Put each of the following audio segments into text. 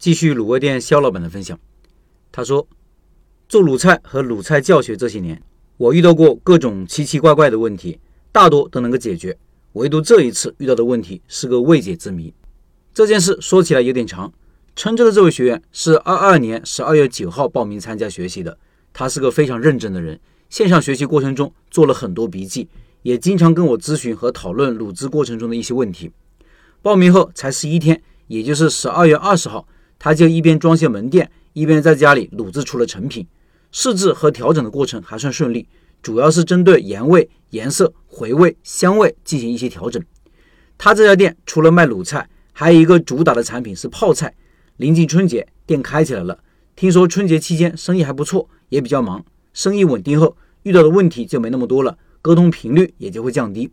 继续卤味店肖老板的分享。他说，做卤菜和卤菜教学这些年，我遇到过各种奇奇怪怪的问题，大多都能够解决，唯独这一次遇到的问题是个未解之谜。这件事说起来有点长。郴州的这位学员是二二年十二月九号报名参加学习的，他是个非常认真的人，线上学习过程中做了很多笔记，也经常跟我咨询和讨论卤制过程中的一些问题。报名后才十一天，也就是十二月二十号。他就一边装修门店，一边在家里卤制出了成品。试制和调整的过程还算顺利，主要是针对盐味、颜色、回味、香味进行一些调整。他这家店除了卖卤菜，还有一个主打的产品是泡菜。临近春节，店开起来了。听说春节期间生意还不错，也比较忙。生意稳定后，遇到的问题就没那么多了，沟通频率也就会降低。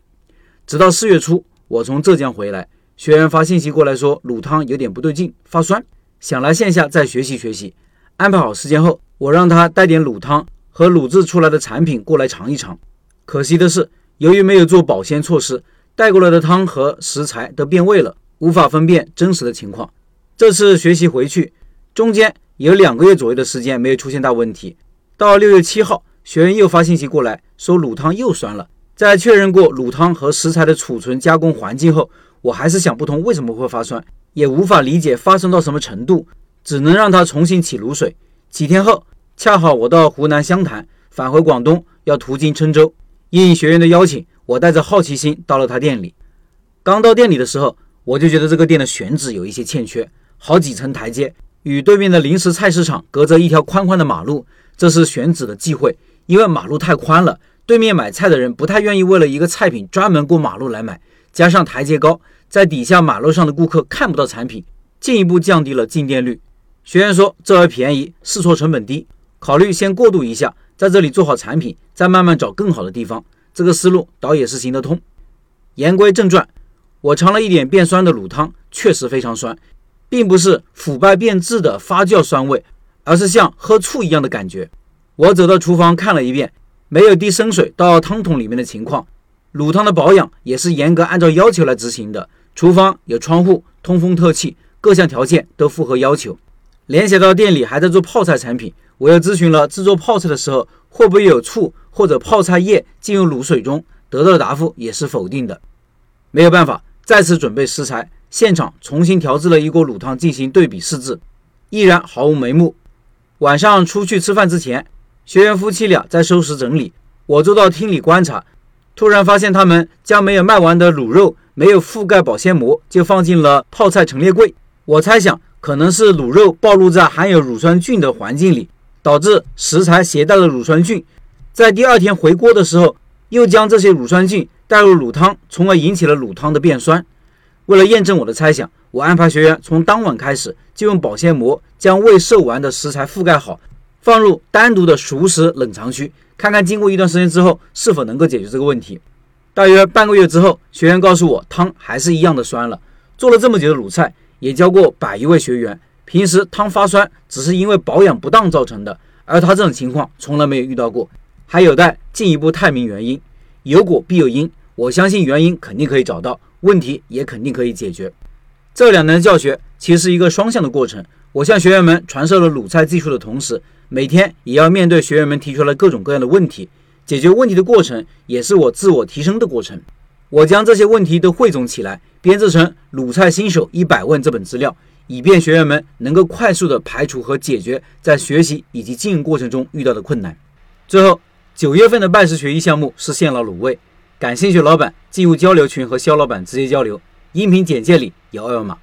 直到四月初，我从浙江回来，学员发信息过来说卤汤有点不对劲，发酸。想来线下再学习学习，安排好时间后，我让他带点卤汤和卤制出来的产品过来尝一尝。可惜的是，由于没有做保鲜措施，带过来的汤和食材都变味了，无法分辨真实的情况。这次学习回去，中间有两个月左右的时间没有出现大问题。到六月七号，学员又发信息过来，说卤汤又酸了。在确认过卤汤和食材的储存加工环境后，我还是想不通为什么会发酸。也无法理解发生到什么程度，只能让他重新起卤水。几天后，恰好我到湖南湘潭返回广东，要途经郴州，应学员的邀请，我带着好奇心到了他店里。刚到店里的时候，我就觉得这个店的选址有一些欠缺，好几层台阶，与对面的临时菜市场隔着一条宽宽的马路，这是选址的忌讳，因为马路太宽了，对面买菜的人不太愿意为了一个菜品专门过马路来买，加上台阶高。在底下马路上的顾客看不到产品，进一步降低了进店率。学员说：“这儿便宜，试错成本低，考虑先过渡一下，在这里做好产品，再慢慢找更好的地方。”这个思路倒也是行得通。言归正传，我尝了一点变酸的卤汤，确实非常酸，并不是腐败变质的发酵酸味，而是像喝醋一样的感觉。我走到厨房看了一遍，没有滴生水到汤桶里面的情况。卤汤的保养也是严格按照要求来执行的。厨房有窗户，通风透气，各项条件都符合要求。联想到店里还在做泡菜产品，我又咨询了制作泡菜的时候会不会有醋或者泡菜叶进入卤水中，得到的答复也是否定的。没有办法，再次准备食材，现场重新调制了一锅卤汤进行对比试制，依然毫无眉目。晚上出去吃饭之前，学员夫妻俩在收拾整理，我坐到厅里观察，突然发现他们将没有卖完的卤肉。没有覆盖保鲜膜，就放进了泡菜陈列柜。我猜想，可能是卤肉暴露在含有乳酸菌的环境里，导致食材携带了乳酸菌。在第二天回锅的时候，又将这些乳酸菌带入卤汤，从而引起了卤汤的变酸。为了验证我的猜想，我安排学员从当晚开始就用保鲜膜将未售完的食材覆盖好，放入单独的熟食冷藏区，看看经过一段时间之后是否能够解决这个问题。大约半个月之后，学员告诉我，汤还是一样的酸了。做了这么久的卤菜，也教过百余位学员，平时汤发酸只是因为保养不当造成的，而他这种情况从来没有遇到过，还有待进一步探明原因。有果必有因，我相信原因肯定可以找到，问题也肯定可以解决。这两年的教学其实是一个双向的过程，我向学员们传授了卤菜技术的同时，每天也要面对学员们提出来各种各样的问题。解决问题的过程也是我自我提升的过程。我将这些问题都汇总起来，编制成《鲁菜新手一百问》这本资料，以便学员们能够快速的排除和解决在学习以及经营过程中遇到的困难。最后，九月份的拜师学艺项目是现了卤味，感兴趣老板进入交流群和肖老板直接交流，音频简介里有二维码。